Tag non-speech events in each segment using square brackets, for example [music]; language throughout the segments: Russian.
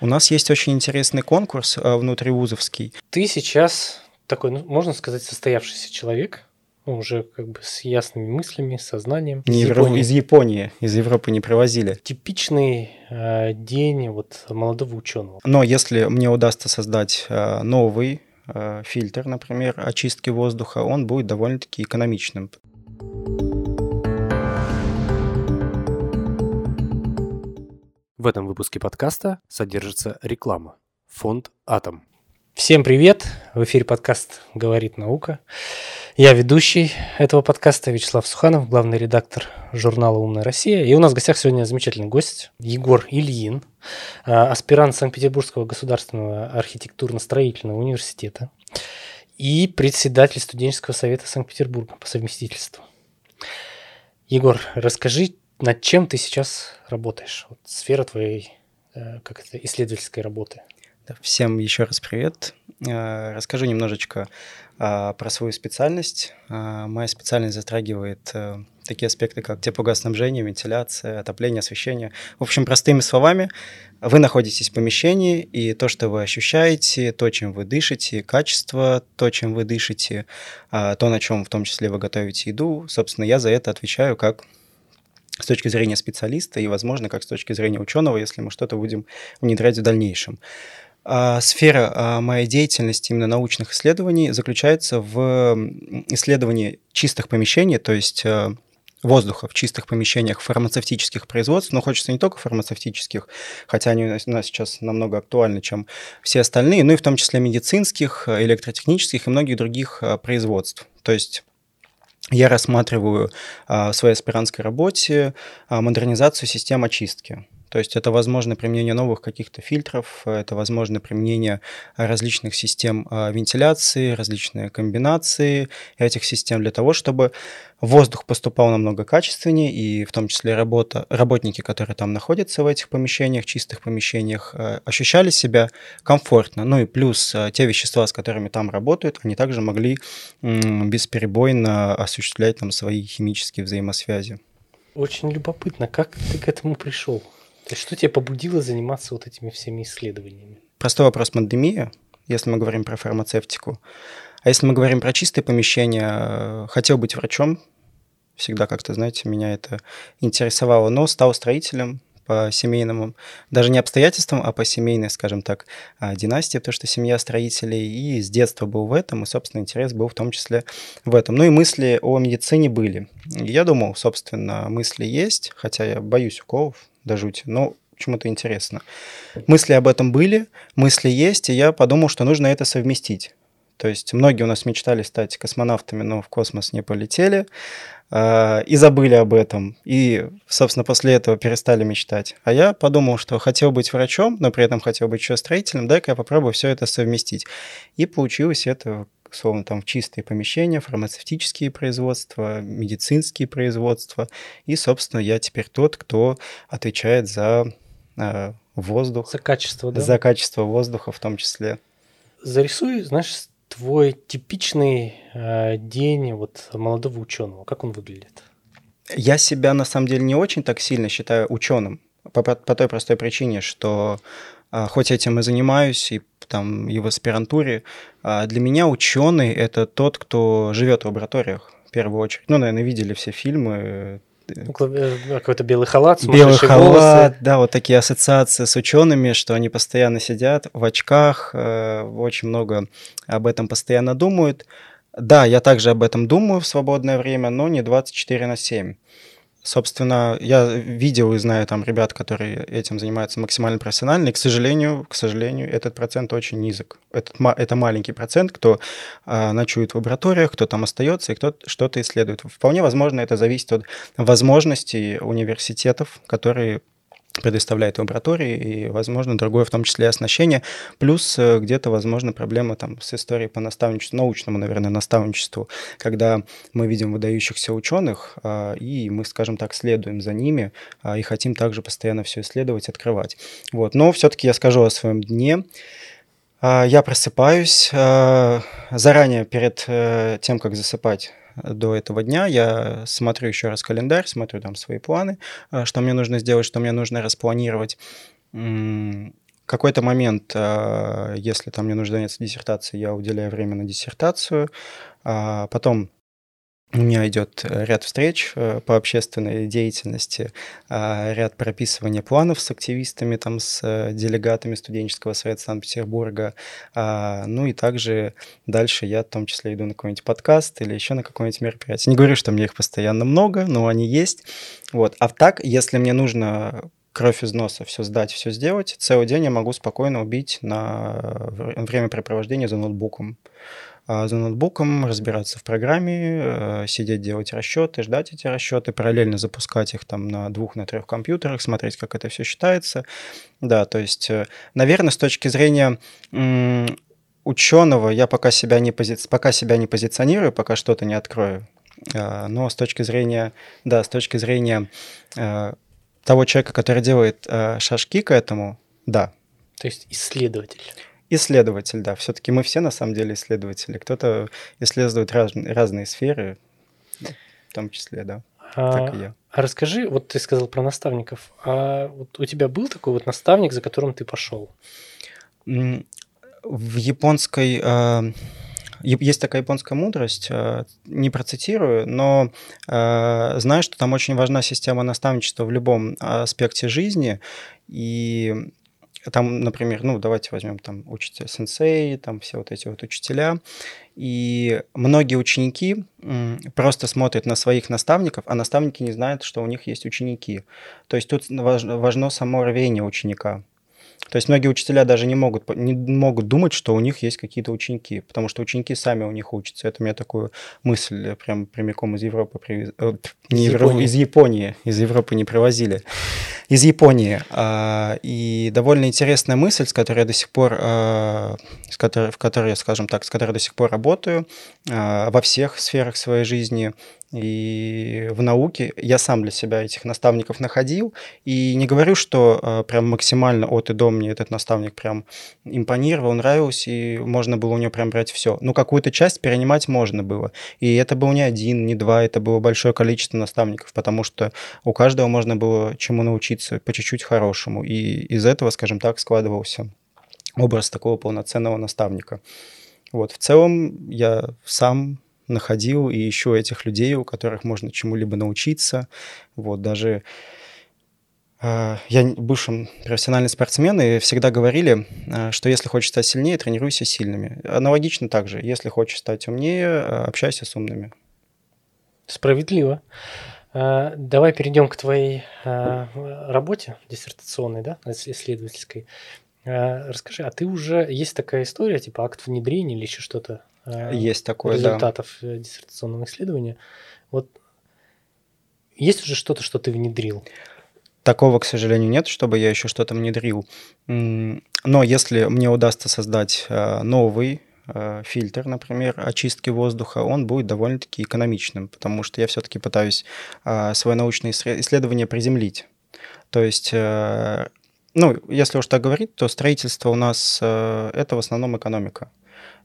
У нас есть очень интересный конкурс э, внутривузовский. Ты сейчас такой, ну, можно сказать, состоявшийся человек, ну, уже как бы с ясными мыслями, сознанием. Не из, Японии. из Японии, из Европы не привозили. Типичный э, день вот молодого ученого. Но если мне удастся создать э, новый э, фильтр, например, очистки воздуха, он будет довольно-таки экономичным. В этом выпуске подкаста содержится реклама. Фонд «Атом». Всем привет! В эфире подкаст «Говорит наука». Я ведущий этого подкаста Вячеслав Суханов, главный редактор журнала «Умная Россия». И у нас в гостях сегодня замечательный гость Егор Ильин, а, аспирант Санкт-Петербургского государственного архитектурно-строительного университета и председатель студенческого совета Санкт-Петербурга по совместительству. Егор, расскажи, над чем ты сейчас работаешь? Вот сфера твоей э, как это, исследовательской работы. Всем еще раз привет. Э, расскажу немножечко а, про свою специальность. Моя специальность затрагивает э, такие аспекты, как теплогаснабжение, вентиляция, отопление, освещение. В общем, простыми словами, вы находитесь в помещении, и то, что вы ощущаете, то, чем вы дышите, качество, то, чем вы дышите, то, на чем в том числе вы готовите еду, собственно, я за это отвечаю как с точки зрения специалиста и, возможно, как с точки зрения ученого, если мы что-то будем внедрять в дальнейшем. А, сфера а, моей деятельности, именно научных исследований, заключается в исследовании чистых помещений, то есть а, воздуха в чистых помещениях фармацевтических производств, но хочется не только фармацевтических, хотя они у нас сейчас намного актуальны, чем все остальные, но и в том числе медицинских, электротехнических и многих других производств. То есть я рассматриваю а, в своей аспирантской работе а, модернизацию систем очистки. То есть это возможно применение новых каких-то фильтров, это возможно применение различных систем а, вентиляции, различные комбинации этих систем для того, чтобы воздух поступал намного качественнее, и в том числе работа, работники, которые там находятся в этих помещениях, чистых помещениях, а, ощущали себя комфортно. Ну и плюс а, те вещества, с которыми там работают, они также могли бесперебойно осуществлять там свои химические взаимосвязи. Очень любопытно, как ты к этому пришел? То что тебя побудило заниматься вот этими всеми исследованиями? Простой вопрос пандемия, если мы говорим про фармацевтику. А если мы говорим про чистые помещения, хотел быть врачом, всегда как-то, знаете, меня это интересовало, но стал строителем по семейному, даже не обстоятельствам, а по семейной, скажем так, а, династии, потому что семья строителей, и с детства был в этом, и, собственно, интерес был в том числе в этом. Ну и мысли о медицине были. Я думал, собственно, мысли есть, хотя я боюсь уколов, до жути. Но почему-то интересно. Мысли об этом были, мысли есть, и я подумал, что нужно это совместить. То есть многие у нас мечтали стать космонавтами, но в космос не полетели э, и забыли об этом. И, собственно, после этого перестали мечтать. А я подумал, что хотел быть врачом, но при этом хотел быть еще строителем, дай-ка я попробую все это совместить. И получилось это условно, там чистые помещения, фармацевтические производства, медицинские производства. И, собственно, я теперь тот, кто отвечает за э, воздух. За качество, да? За качество воздуха в том числе. Зарисуй, знаешь, твой типичный э, день вот молодого ученого. Как он выглядит? Я себя на самом деле не очень так сильно считаю ученым. По, по, той простой причине, что а, хоть этим и занимаюсь, и там и в аспирантуре, а для меня ученый это тот, кто живет в лабораториях в первую очередь. Ну, наверное, видели все фильмы. Ну, э, какой-то белый халат, белый халат, волосы. да, вот такие ассоциации с учеными, что они постоянно сидят в очках, э, очень много об этом постоянно думают. Да, я также об этом думаю в свободное время, но не 24 на 7. Собственно, я видел и знаю там ребят, которые этим занимаются максимально профессионально, и, к сожалению, к сожалению, этот процент очень низок. Этот, это маленький процент, кто а, ночует в лабораториях, кто там остается и кто что-то исследует. Вполне возможно, это зависит от возможностей университетов, которые предоставляет лаборатории и, возможно, другое, в том числе оснащение. Плюс э, где-то, возможно, проблема там с историей по наставничеству, научному, наверное, наставничеству, когда мы видим выдающихся ученых, а, и мы, скажем так, следуем за ними а, и хотим также постоянно все исследовать, открывать. Вот. Но все-таки я скажу о своем дне. А, я просыпаюсь заранее перед э, тем, как засыпать до этого дня, я смотрю еще раз календарь, смотрю там свои планы, э, что мне нужно сделать, что мне нужно распланировать. какой-то момент, если там мне нужно заняться диссертацией, я уделяю время на диссертацию. А потом у меня идет э, ряд встреч э, по общественной деятельности, а, ряд прописывания планов с активистами, там, с э, делегатами студенческого совета Санкт-Петербурга. А, ну и также дальше я в том числе иду на какой-нибудь подкаст или еще на какое-нибудь мероприятие. Не говорю, что мне их постоянно много, но они есть. Вот. А так, если мне нужно кровь из носа все сдать, все сделать, целый день я могу спокойно убить на времяпрепровождение за ноутбуком. А, за ноутбуком, разбираться в программе, э, сидеть делать расчеты, ждать эти расчеты, параллельно запускать их там на двух, на трех компьютерах, смотреть, как это все считается. Да, то есть, э, наверное, с точки зрения ученого я пока себя не, пози... пока себя не позиционирую, пока что-то не открою. А, но с точки зрения, да, с точки зрения э, того человека, который делает шажки к этому, да. То есть исследователь. Исследователь, да. Все-таки мы все на самом деле исследователи. Кто-то исследует раз, разные сферы, в том числе, да. А, так и я. А расскажи, вот ты сказал про наставников. А вот у тебя был такой вот наставник, за которым ты пошел? В японской а, есть такая японская мудрость, а, не процитирую, но знаю, что там очень важна система наставничества в любом аспекте жизни, и там, например, ну, давайте возьмем там учителя сенсей, там все вот эти вот учителя. И многие ученики просто смотрят на своих наставников, а наставники не знают, что у них есть ученики. То есть тут важно само рвение ученика. То есть многие учителя даже не могут, не могут думать, что у них есть какие-то ученики, потому что ученики сами у них учатся. Это у меня такую мысль прям прямиком из Европы, привез... Э, не из, Японии. из Японии, из Европы не привозили из Японии. А, и довольно интересная мысль, с которой я до сих пор, а, с которой, в которой, скажем так, с которой я до сих пор работаю а, во всех сферах своей жизни и в науке. Я сам для себя этих наставников находил. И не говорю, что прям максимально от и до мне этот наставник прям импонировал, нравился, и можно было у него прям брать все. Ну, какую-то часть перенимать можно было. И это был не один, не два, это было большое количество наставников, потому что у каждого можно было чему научиться учиться по чуть-чуть хорошему. И из этого, скажем так, складывался образ такого полноценного наставника. Вот, в целом я сам находил и ищу этих людей, у которых можно чему-либо научиться. Вот, даже э, я бывший профессиональный спортсмен, и всегда говорили, э, что если хочешь стать сильнее, тренируйся сильными. Аналогично также, если хочешь стать умнее, э, общайся с умными. Справедливо. А, давай перейдем к твоей а, работе диссертационной, да, исследовательской. А, расскажи, а ты уже есть такая история, типа акт внедрения или еще что-то? Есть такое, результатов да. Э, диссертационного исследования. Вот есть уже что-то, что ты внедрил? Такого, к сожалению, нет, чтобы я еще что-то внедрил. Но если мне удастся создать новый Э, фильтр, например, очистки воздуха, он будет довольно-таки экономичным, потому что я все-таки пытаюсь э, свое научное исследование приземлить. То есть, э, ну, если уж так говорить, то строительство у нас это в основном экономика.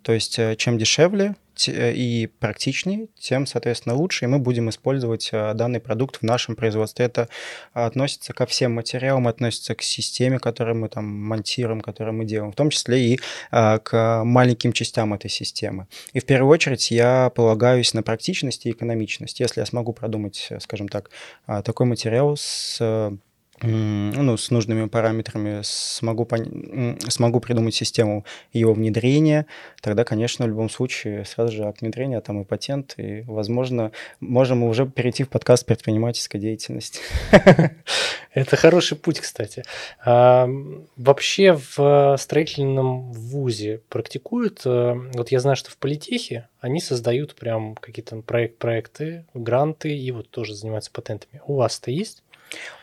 То есть э, чем дешевле э, и практичнее, тем, соответственно, лучше, и мы будем использовать э, данный продукт в нашем производстве. Это относится ко всем материалам, относится к системе, которую мы там монтируем, которую мы делаем, в том числе и к маленьким частям этой системы. И в первую очередь я полагаюсь на практичность и экономичность. Если я смогу продумать, скажем так, такой материал с ну, с нужными параметрами смогу, пон... смогу придумать систему его внедрения, тогда, конечно, в любом случае сразу же акт внедрения, там и патент, и, возможно, можем уже перейти в подкаст предпринимательской деятельности. [laughs] Это хороший путь, кстати. А, вообще в строительном вузе практикуют, э, вот я знаю, что в политехе они создают прям какие-то проект, проекты, гранты и вот тоже занимаются патентами. У вас-то есть?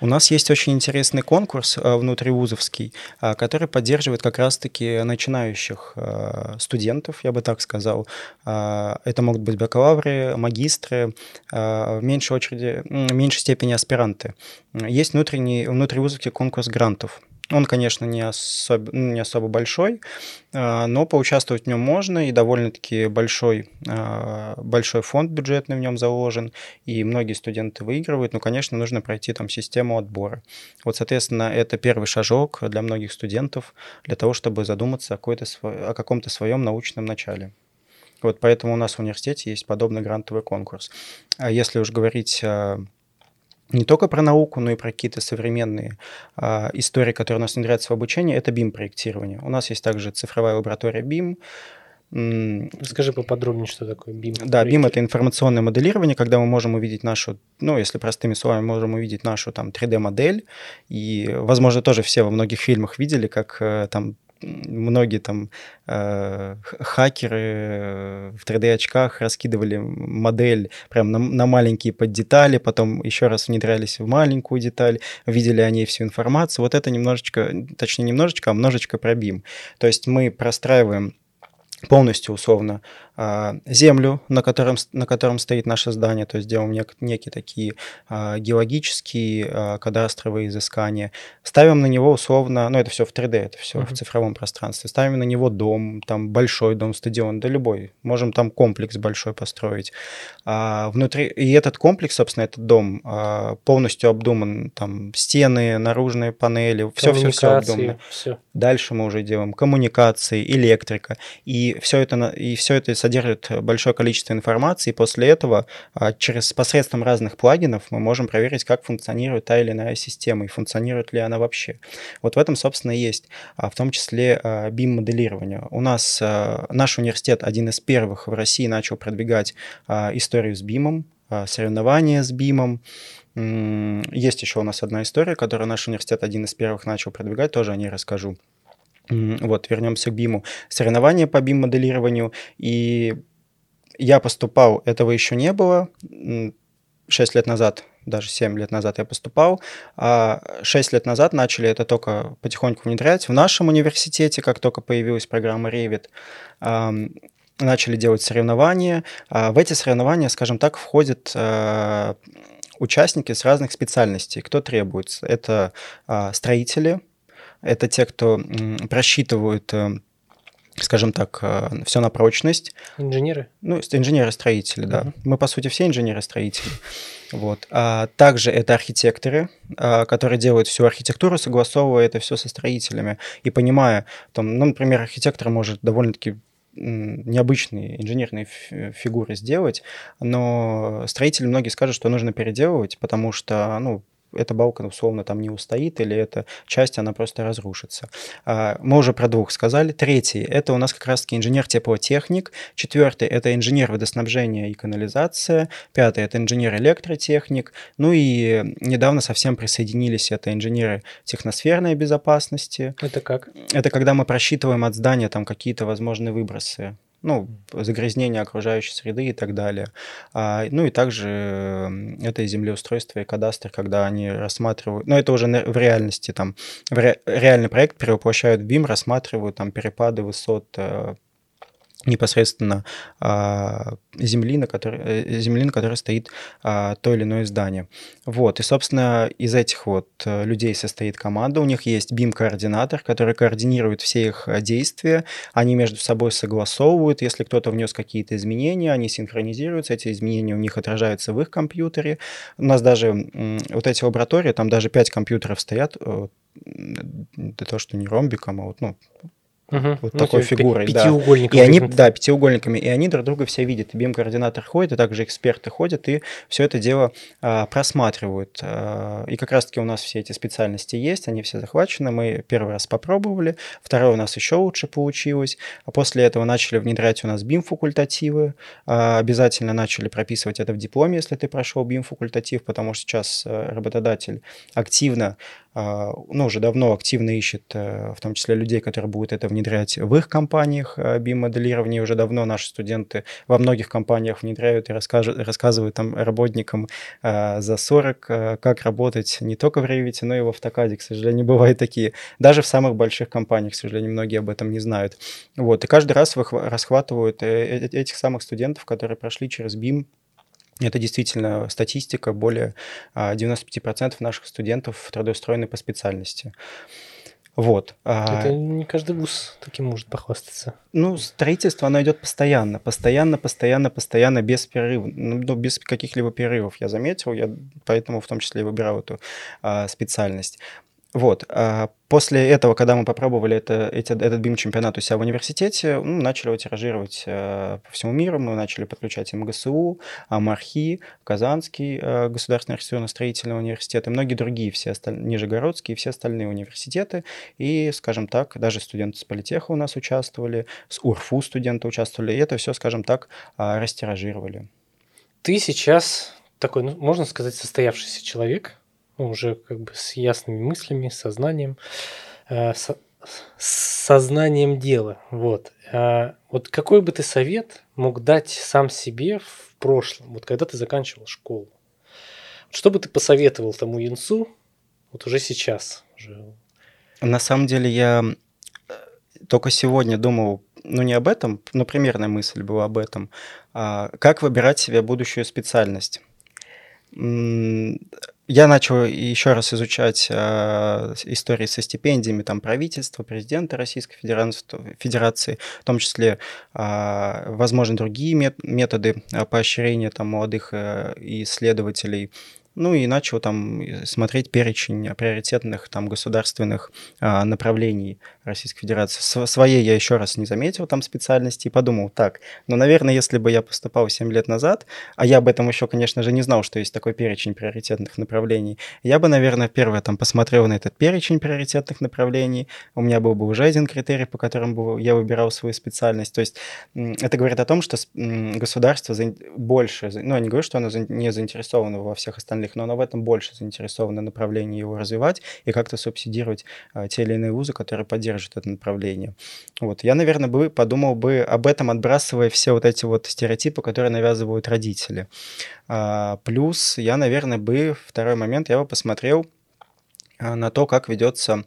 У нас есть очень интересный конкурс э, внутривузовский, э, который поддерживает как раз-таки начинающих э, студентов, я бы так сказал. Это могут быть бакалавры, магистры, в меньшей очереди, в меньшей степени аспиранты. Есть внутренний, внутривузовский конкурс грантов. Он, конечно, не, особ... Ну, не особо большой, а, но поучаствовать в нем можно, и довольно-таки большой, а, большой фонд бюджетный в нем заложен, и многие студенты выигрывают, но, конечно, нужно пройти там систему отбора. Вот, соответственно, это первый шажок для многих студентов для того, чтобы задуматься о, о каком-то своем научном начале. Вот поэтому у нас в университете есть подобный грантовый конкурс. А если уж говорить не только про науку, но и про какие-то современные а, истории, которые у нас внедряются в обучение, это BIM-проектирование. У нас есть также цифровая лаборатория BIM. Скажи поподробнее, что такое BIM. Да, BIM — это информационное моделирование, когда мы можем увидеть нашу, ну, если простыми словами, можем увидеть нашу там 3D-модель. И, возможно, тоже все во многих фильмах видели, как э, там многие там э, хакеры э, в 3D-очках раскидывали модель прям на, на маленькие поддетали, потом еще раз внедрялись в маленькую деталь, видели о ней всю информацию. Вот это немножечко, точнее немножечко, а множечко пробим. То есть мы простраиваем полностью условно землю, на котором, на котором стоит наше здание, то есть делаем нек, некие такие а, геологические а, кадастровые изыскания, ставим на него условно, ну это все в 3D, это все uh-huh. в цифровом пространстве, ставим на него дом, там большой дом, стадион, да любой, можем там комплекс большой построить. А, внутри, и этот комплекс, собственно, этот дом а, полностью обдуман, там стены, наружные панели, все-все-все обдумано. Все. Дальше мы уже делаем коммуникации, электрика, и все это, и все это содержит большое количество информации, и после этого а, через посредством разных плагинов мы можем проверить, как функционирует та или иная система, и функционирует ли она вообще. Вот в этом, собственно, и есть, а, в том числе BIM-моделирование. У нас наш университет один из первых в России начал продвигать историю с BIM, соревнования с BIM, есть еще у нас одна история, которую наш университет один из первых начал продвигать, тоже о ней расскажу. Вот, вернемся к БИМу. Соревнования по БИМ-моделированию. И я поступал, этого еще не было. 6 лет назад, даже 7 лет назад я поступал. А 6 лет назад начали это только потихоньку внедрять. В нашем университете, как только появилась программа Revit, начали делать соревнования. А в эти соревнования, скажем так, входят а, участники с разных специальностей. Кто требуется? Это а, строители, это те, кто просчитывают э, скажем так, э, все на прочность. Инженеры? Ну, инженеры-строители, да. Uh-huh. Мы, по сути, все инженеры-строители. Вот. А также это архитекторы, а, которые делают всю архитектуру, согласовывая это все со строителями. И понимая, там, ну, например, архитектор может довольно-таки необычные инженерные фигуры сделать, но строители многие скажут, что нужно переделывать, потому что, ну, эта балка условно там не устоит, или эта часть, она просто разрушится. А, мы уже про двух сказали. Третий – это у нас как раз-таки инженер-теплотехник. Четвертый – это инженер водоснабжения и канализация. Пятый – это инженер-электротехник. Ну и недавно совсем присоединились это инженеры техносферной безопасности. Это как? Это когда мы просчитываем от здания там какие-то возможные выбросы ну, загрязнение окружающей среды и так далее. А, ну и также это и землеустройство, и кадастр, когда они рассматривают, ну это уже в реальности, там, в ре, реальный проект перевоплощают в BIM, рассматривают там перепады высот э, непосредственно а, земли, на которой, э, земли, на которой стоит а, то или иное здание. Вот, и, собственно, из этих вот э, людей состоит команда, у них есть BIM-координатор, который координирует все их э, действия, они между собой согласовывают, если кто-то внес какие-то изменения, они синхронизируются, эти изменения у них отражаются в их компьютере. У нас даже вот эти лаборатории, там даже 5 компьютеров стоят, это то, что не ромбиком, а вот, ну, Угу. Вот ну, такой фигурой, да. И они, да, пятиугольниками. И они друг друга все видят. BIM-координатор ходит, и также эксперты ходят, и все это дело а, просматривают. А, и как раз-таки у нас все эти специальности есть, они все захвачены. Мы первый раз попробовали, второй у нас еще лучше получилось. А после этого начали внедрять у нас BIM-факультативы. А, обязательно начали прописывать это в дипломе, если ты прошел BIM-факультатив, потому что сейчас э, работодатель активно ну, уже давно активно ищет, э, в том числе людей, которые будут это внедрять в их компаниях BIM-моделирование. Э, уже давно наши студенты во многих компаниях внедряют и расскажут, рассказывают там работникам э, за 40, как работать не только в Revit, но и в автокаде, к сожалению, [laughs] бывают такие. Даже в самых больших компаниях, к сожалению, многие об этом не знают. Вот, и каждый раз расхватывают этих самых студентов, которые прошли через BIM это действительно статистика, более 95% а, наших студентов трудоустроены по специальности. Вот. а Это не каждый вуз таким может похвастаться. Ну, строительство, оно идет постоянно, постоянно, постоянно, постоянно, без перерыва, ну, без каких-либо перерывов, я заметил, я поэтому в том числе и выбирал эту а, специальность. Вот. А после этого, когда мы попробовали это, эти, этот BIM-чемпионат у себя в университете, ну, начали его тиражировать э, по всему миру. Мы начали подключать МГСУ, АМАРХИ, Казанский э, государственный архитектурно-строительный университет и многие другие, все остальные, Нижегородские и все остальные университеты. И, скажем так, даже студенты с политеха у нас участвовали, с УРФУ студенты участвовали. И это все, скажем так, э, растиражировали. Ты сейчас такой, ну, можно сказать, состоявшийся человек – уже как бы с ясными мыслями, сознанием, э, со, сознанием дела. Вот. А вот какой бы ты совет мог дать сам себе в прошлом, вот когда ты заканчивал школу? Что бы ты посоветовал тому юнцу вот уже сейчас? Уже... На самом деле я э, только сегодня думал, ну не об этом, но примерная мысль была об этом. А, как выбирать себе будущую специальность? Я начал еще раз изучать э, истории со стипендиями там, правительства, президента Российской Федерации, в том числе, э, возможно, другие методы поощрения там, молодых э, исследователей ну и начал там смотреть перечень приоритетных там государственных а, направлений Российской Федерации. С своей я еще раз не заметил там специальности и подумал, так, ну, наверное, если бы я поступал 7 лет назад, а я об этом еще, конечно же, не знал, что есть такой перечень приоритетных направлений, я бы, наверное, первое там посмотрел на этот перечень приоритетных направлений, у меня был бы уже один критерий, по которому я выбирал свою специальность. То есть это говорит о том, что государство больше, ну, я не говорю, что оно не заинтересовано во всех остальных остальных, но оно в этом больше заинтересовано направление его развивать и как-то субсидировать а, те или иные вузы, которые поддерживают это направление. Вот. Я, наверное, бы подумал бы об этом, отбрасывая все вот эти вот стереотипы, которые навязывают родители. А, плюс я, наверное, бы, второй момент, я бы посмотрел а, на то, как ведется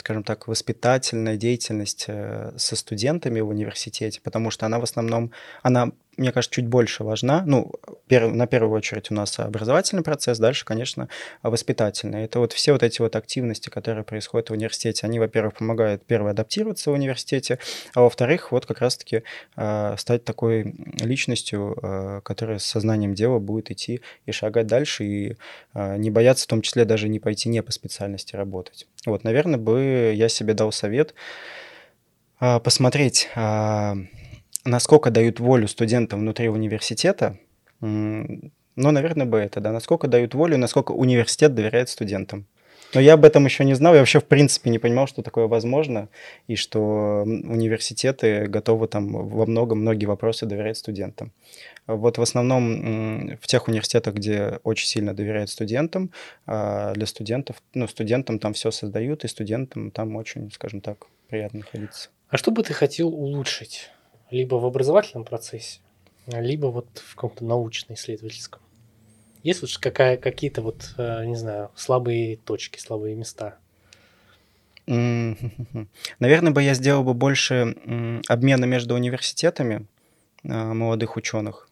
скажем так, воспитательная деятельность э, со студентами в университете, потому что она в основном, она мне кажется, чуть больше важна. Ну, пер, на первую очередь у нас образовательный процесс, дальше, конечно, воспитательный. Это вот все вот эти вот активности, которые происходят в университете, они, во-первых, помогают, первое, адаптироваться в университете, а во-вторых, вот как раз-таки э, стать такой личностью, э, которая с сознанием дела будет идти и шагать дальше, и э, не бояться в том числе даже не пойти не по специальности работать. Вот, наверное, бы я себе дал совет э, посмотреть... Насколько дают волю студентам внутри университета, ну, наверное, бы это, да, насколько дают волю, насколько университет доверяет студентам. Но я об этом еще не знал, я вообще в принципе не понимал, что такое возможно, и что университеты готовы там во многом многие вопросы доверять студентам. Вот в основном в тех университетах, где очень сильно доверяют студентам, а, для студентов, ну, студентам там все создают, и студентам там очень, скажем так, приятно находиться. А что бы ты хотел улучшить либо в образовательном процессе, либо вот в каком-то научно-исследовательском. Есть вот какая, какие-то вот, э, не знаю, слабые точки, слабые места? Наверное, бы я сделал бы больше обмена между университетами э, молодых ученых.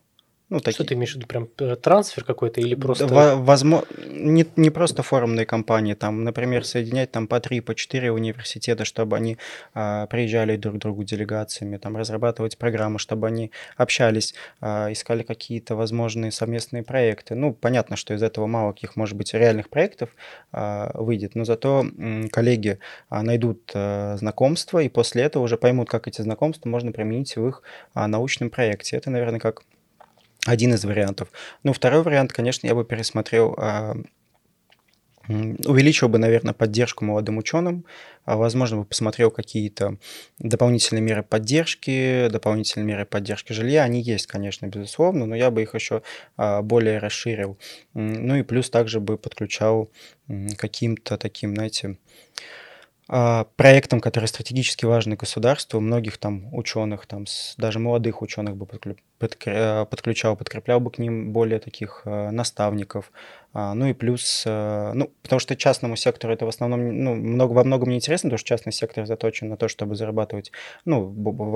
Ну, такие. Что ты имеешь в виду, прям э, трансфер какой-то или просто... Возможно, не, не просто форумные компании, там, например, соединять там по три, по четыре университета, чтобы они а, приезжали друг к другу делегациями, там, разрабатывать программы, чтобы они общались, а, искали какие-то возможные совместные проекты. Ну, понятно, что из этого мало каких, может быть, реальных проектов а, выйдет, но зато м, коллеги а, найдут а, знакомства и после этого уже поймут, как эти знакомства можно применить в их а, научном проекте. Это, наверное, как один из вариантов. Ну, второй вариант, конечно, я бы пересмотрел а, увеличил бы, наверное, поддержку молодым ученым, а, возможно, бы посмотрел какие-то дополнительные меры поддержки, дополнительные меры поддержки жилья. Они есть, конечно, безусловно, но я бы их еще а, более расширил. Ну и плюс также бы подключал каким-то таким, знаете, проектам, которые стратегически важны государству, многих там ученых, там, даже молодых ученых бы подключал, подкреплял бы к ним более таких наставников, а, ну и плюс, э, ну, потому что частному сектору это в основном, ну, много, во многом не интересно, потому что частный сектор заточен на то, чтобы зарабатывать, ну,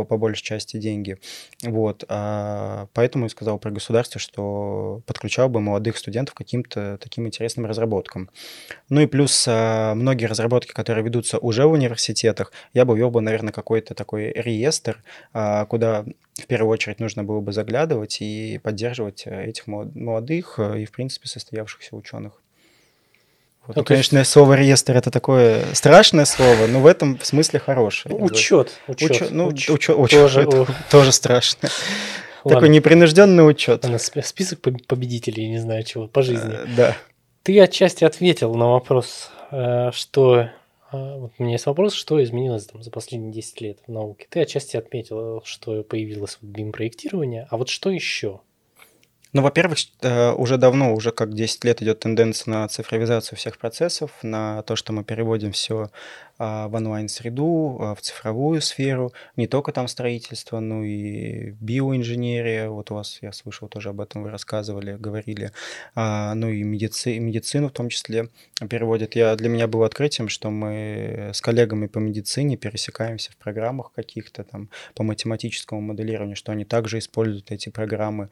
по большей части деньги. Вот. А поэтому я сказал про государство, что подключал бы молодых студентов к каким-то таким интересным разработкам. Ну и плюс а, многие разработки, которые ведутся уже в университетах, я бы вел бы, наверное, какой-то такой реестр, куда в первую очередь нужно было бы заглядывать и поддерживать э, этих молодых э, и, в принципе, состоявшихся ученых. Вот. Ну, конечно, есть... слово реестр это такое страшное слово, но в этом смысле хорошее. Учет. Учет. учет. Ну, учет. Учет, учет тоже, это, [laughs] тоже страшно. [laughs] Ладно. Такой непринужденный учет. Список победителей, не знаю чего, по жизни. Э, да. Ты отчасти ответил на вопрос, что а, вот у меня есть вопрос, что изменилось там, за последние 10 лет в науке. Ты отчасти отметил, что появилось BIM-проектирование, а вот что еще? Ну, во-первых, э, уже давно, уже как 10 лет идет тенденция на цифровизацию всех процессов, на то, что мы переводим все в онлайн-среду, а, в цифровую сферу, не только там строительство, но и биоинженерия, вот у вас, я слышал, тоже об этом вы рассказывали, говорили, а, ну и медици, медицину в том числе переводят. Я, для меня было открытием, что мы с коллегами по медицине пересекаемся в программах каких-то там по математическому моделированию, что они также используют эти программы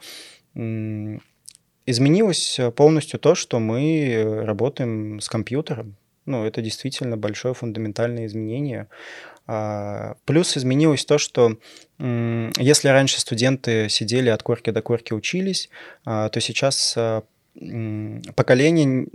Изменилось э, полностью то, что мы э, работаем с компьютером. Ну, это действительно большое фундаментальное изменение. А, плюс изменилось то, что если раньше студенты сидели от корки до корки учились, а, то сейчас а, поколение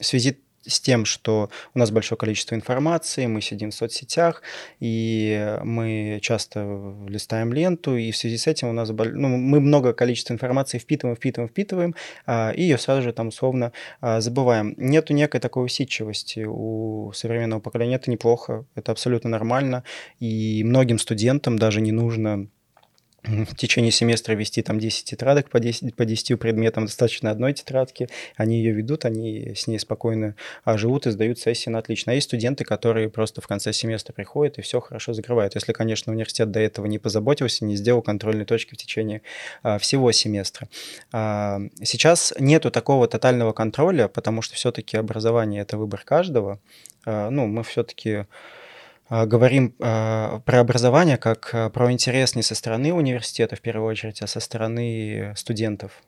в связи с тем, что у нас большое количество информации, мы сидим в соцсетях, и мы часто листаем ленту, и в связи с этим у нас ну, мы много количества информации впитываем, впитываем, впитываем, а, и ее сразу же там условно а, забываем. Нету некой такой усидчивости у современного поколения, это неплохо, это абсолютно нормально, и многим студентам даже не нужно в течение семестра вести там 10 тетрадок по 10, по 10 предметам, достаточно одной тетрадки, они ее ведут, они с ней спокойно а, живут и сдают сессии на отлично. А есть студенты, которые просто в конце семестра приходят и все хорошо закрывают. Если, конечно, университет до этого не позаботился, не сделал контрольные точки в течение а, всего семестра. А, сейчас нету такого тотального контроля, потому что все-таки образование — это выбор каждого. А, ну, мы все-таки говорим а, про образование как а, про интерес не со стороны университета в первую очередь, а со стороны студентов.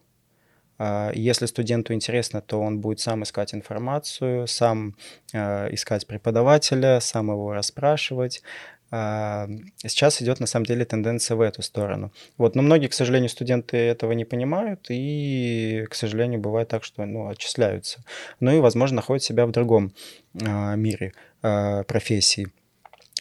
Если студенту интересно, то он будет сам искать информацию, сам искать преподавателя, сам его расспрашивать. Сейчас идет на самом деле тенденция в эту сторону. Вот, но многие, к сожалению, студенты этого не понимают и, к сожалению, бывает так, что ну, отчисляются. Ну и, возможно, находят себя в другом мире профессии.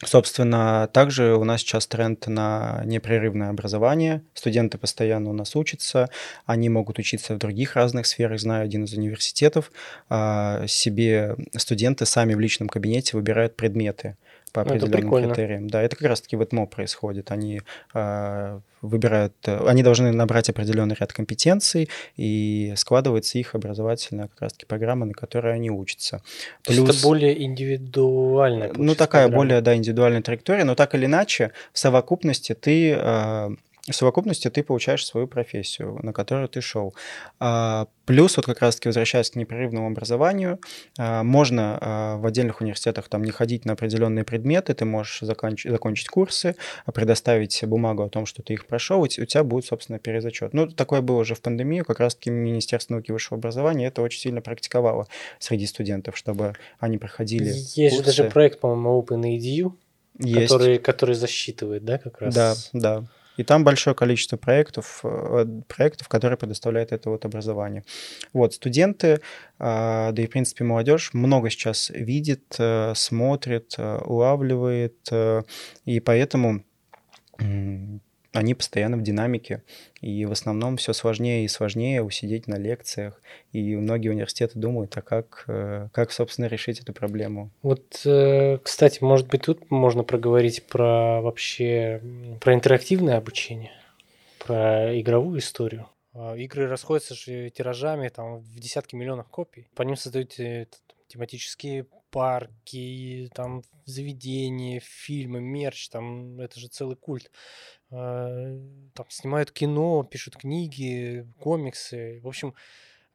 Собственно, также у нас сейчас тренд на непрерывное образование. Студенты постоянно у нас учатся, они могут учиться в других разных сферах. Знаю один из университетов, а, себе студенты сами в личном кабинете выбирают предметы по ну, определенным критериям. Да, это как раз-таки в ЭТМО происходит. Они э, выбирают, они должны набрать определенный ряд компетенций, и складывается их образовательная как раз-таки программа, на которой они учатся. Плюс, это более индивидуальная Ну, такая программа. более, да, индивидуальная траектория, но так или иначе, в совокупности ты э, в совокупности ты получаешь свою профессию, на которую ты шел. А, плюс, вот как раз-таки возвращаясь к непрерывному образованию, а, можно а, в отдельных университетах там не ходить на определенные предметы, ты можешь закончить, закончить курсы, предоставить бумагу о том, что ты их прошел, и у тебя будет, собственно, перезачет. Ну, такое было уже в пандемию, как раз-таки Министерство науки и высшего образования это очень сильно практиковало среди студентов, чтобы они проходили Есть курсы. же даже проект, по-моему, OpenEDU, Есть. Который, который засчитывает, да, как раз? Да, да. И там большое количество проектов, э, проектов, которые предоставляют это вот образование. Вот, студенты, а, да и, в принципе, молодежь много сейчас видит, э, смотрит, э, улавливает, и поэтому они постоянно в динамике, и в основном все сложнее и сложнее усидеть на лекциях, и многие университеты думают, а как, э, как собственно, решить эту проблему. Вот, э, кстати, может быть, тут можно проговорить про вообще, про интерактивное обучение, про игровую историю. А, игры расходятся же тиражами там, в десятки миллионов копий. По ним создают э, тематические парки, там заведения, фильмы, мерч, там это же целый культ. Э, там снимают кино, пишут книги, комиксы. В общем,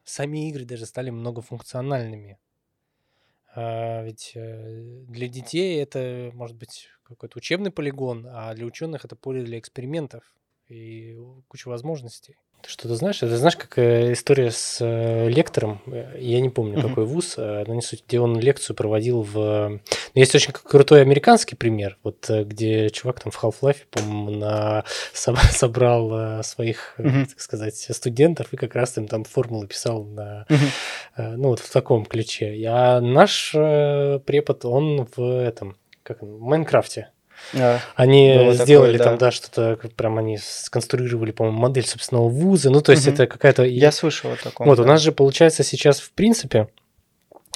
сами игры даже стали многофункциональными. А ведь э, для детей это может быть какой-то учебный полигон, а для ученых это поле для экспериментов и куча возможностей. Ты что-то знаешь? Это знаешь, как э, история с э, лектором, э, я не помню, какой вуз, но не суть, где он лекцию проводил в... Есть очень крутой американский пример, вот где чувак там в Half-Life, по-моему, на... [laughs] собрал своих, так сказать, студентов и как раз им там формулы писал на... Ну, вот в таком ключе. А наш препод, он в этом, как в Майнкрафте а, они сделали такое, там, да, да что-то, прям они сконструировали, по-моему, модель собственного вуза. Ну, то есть угу. это какая-то... Я слышал о таком. Вот, да. у нас же получается сейчас, в принципе,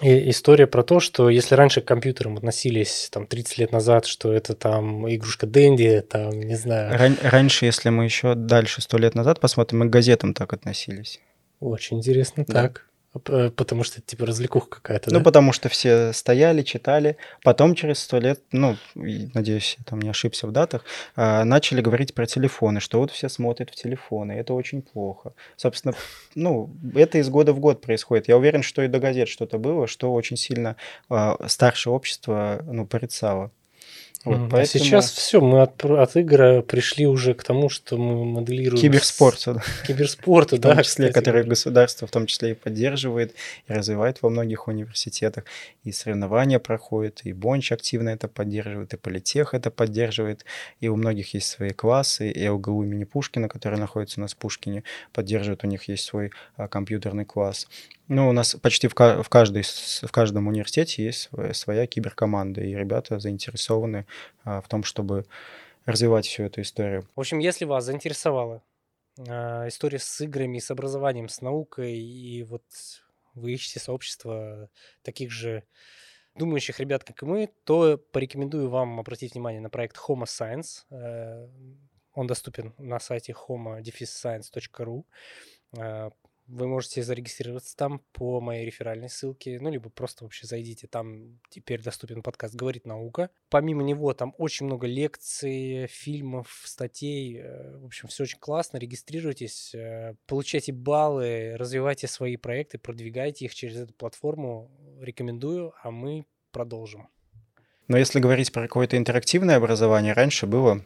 история про то, что если раньше к компьютерам относились там 30 лет назад, что это там игрушка Дэнди, там, не знаю. Ран- раньше, если мы еще дальше, сто лет назад посмотрим, мы к газетам так относились. Очень интересно, да. так. Э, потому что это типа развлекуха какая-то, Ну, да? потому что все стояли, читали. Потом через сто лет, ну, надеюсь, я там не ошибся в датах, а, начали говорить про телефоны, что вот все смотрят в телефоны, это очень плохо. Собственно, ну, это из года в год происходит. Я уверен, что и до газет что-то было, что очень сильно а, старшее общество, ну, порицало. Вот, mm, поэтому... А сейчас все, мы от, от игры пришли уже к тому, что мы моделируем... Киберспорту. С... Киберспорту, [laughs] да. В том числе, кстати. который государство в том числе и поддерживает, и развивает во многих университетах. И соревнования проходят, и Бонч активно это поддерживает, и Политех это поддерживает. И у многих есть свои классы, и ЛГУ имени Пушкина, который находится у нас в Пушкине, поддерживает, у них есть свой а, компьютерный класс. Ну, у нас почти в, в, каждой, в каждом университете есть своя киберкоманда, и ребята заинтересованы а, в том, чтобы развивать всю эту историю. В общем, если вас заинтересовала а, история с играми, с образованием, с наукой, и вот вы ищете сообщество таких же думающих ребят, как и мы, то порекомендую вам обратить внимание на проект Homo Science. Э, он доступен на сайте homo-science.ru. Вы можете зарегистрироваться там по моей реферальной ссылке, ну, либо просто вообще зайдите, там теперь доступен подкаст «Говорит наука». Помимо него там очень много лекций, фильмов, статей, э, в общем, все очень классно, регистрируйтесь, э, получайте баллы, развивайте свои проекты, продвигайте их через эту платформу, рекомендую, а мы продолжим. Но если говорить про какое-то интерактивное образование, раньше было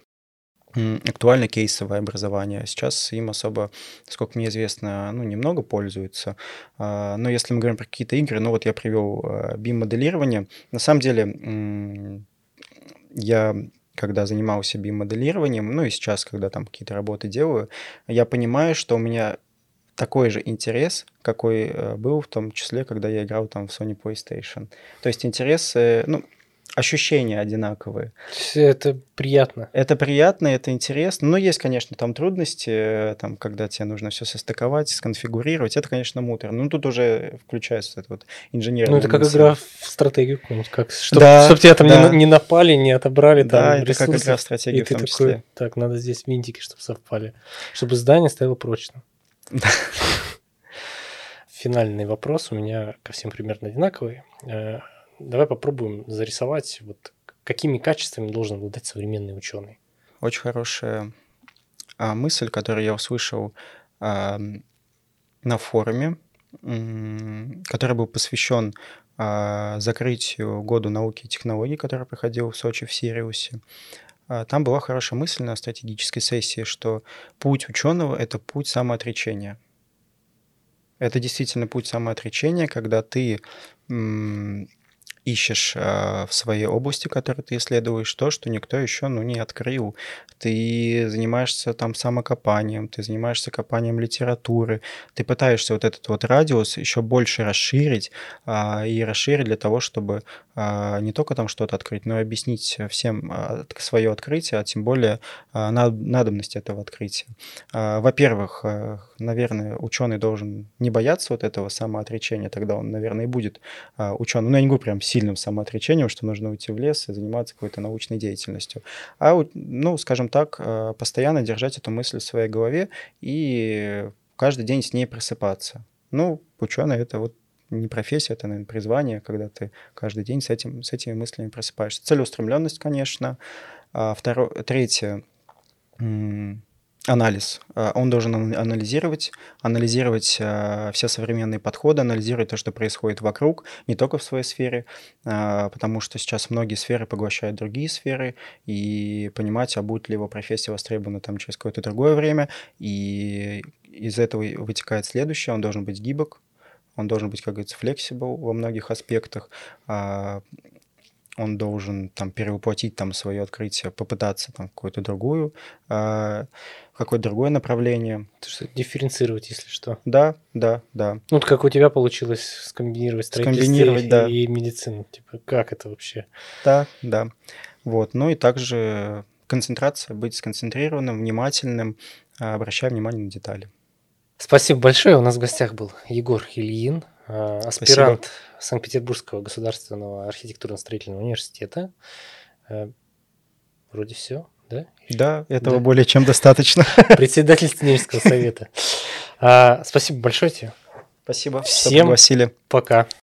актуально кейсовое образование. Сейчас им особо, сколько мне известно, ну, немного пользуются. А, но если мы говорим про какие-то игры, ну вот я привел BIM-моделирование. На самом деле я когда занимался BIM-моделированием, ну и сейчас, когда там какие-то работы делаю, я понимаю, что у меня такой же интерес, какой э, был в том числе, когда я играл там в Sony PlayStation. То есть интерес, ну, ощущения одинаковые. Это приятно. Это приятно, это интересно. Но есть, конечно, там трудности, э, там, когда тебе нужно все состыковать, сконфигурировать. Это, конечно, мутор. Ну, тут уже включается это вот инженерная Ну, это как игра в стратегию, как, чтобы, да, чтобы тебя там да. не, не напали, не отобрали да, там это ресурсы. как игра в стратегию и в том такой, числе. Так, надо здесь винтики, чтобы совпали. Чтобы здание стояло прочно. [laughs] Финальный вопрос у меня ко всем примерно одинаковый э, давай попробуем зарисовать, вот какими качествами должен обладать современный ученый. Очень хорошая а, мысль, которую я услышал а, на форуме, который был посвящен а, закрытию году науки и технологий, который проходил в Сочи в Сириусе. Там была хорошая мысль на стратегической сессии, что путь ученого — это путь самоотречения. Это действительно путь самоотречения, когда ты ищешь э, в своей области, которую ты исследуешь, то, что никто еще ну, не открыл. Ты занимаешься там самокопанием, ты занимаешься копанием литературы, ты пытаешься вот этот вот радиус еще больше расширить э, и расширить для того, чтобы не только там что-то открыть, но и объяснить всем э, свое открытие, а тем более э, надобность этого открытия. Во-первых, э, наверное, ученый должен не бояться вот этого самоотречения, тогда он, наверное, и будет ученым. Ну, я не говорю прям сильным самоотречением, что нужно уйти в лес и заниматься какой-то научной деятельностью. А, ну, скажем так, постоянно держать эту мысль в своей голове и каждый день с ней просыпаться. Ну, ученый — это вот не профессия, это, наверное, призвание, когда ты каждый день с, этим, с этими мыслями просыпаешься. Целеустремленность, конечно. А второе, третье анализ. А, он должен анализировать, анализировать а, все современные подходы, анализировать то, что происходит вокруг, не только в своей сфере, а, потому что сейчас многие сферы поглощают другие сферы, и понимать, а будет ли его профессия востребована там через какое-то другое время, и из этого вытекает следующее, он должен быть гибок, он должен быть, как говорится, flexible во многих аспектах, он должен там перевоплотить там свое открытие, попытаться там какую-то другую, э, какое-то другое направление. То что дифференцировать, если что. Да, да, да. Ну, вот как у тебя получилось скомбинировать строительство скомбинировать, и, да. и медицину. Типа, как это вообще? Да, да. Вот. Ну и также концентрация, быть сконцентрированным, внимательным, обращая внимание на детали. Спасибо большое. У нас в гостях был Егор Ильин, э, аспирант. Санкт-Петербургского государственного архитектурно-строительного университета. Э, вроде все, да? Да, этого да. более чем достаточно. [laughs] Председатель студенческого совета. А, спасибо большое тебе. Спасибо, Всем пригласили. Пока.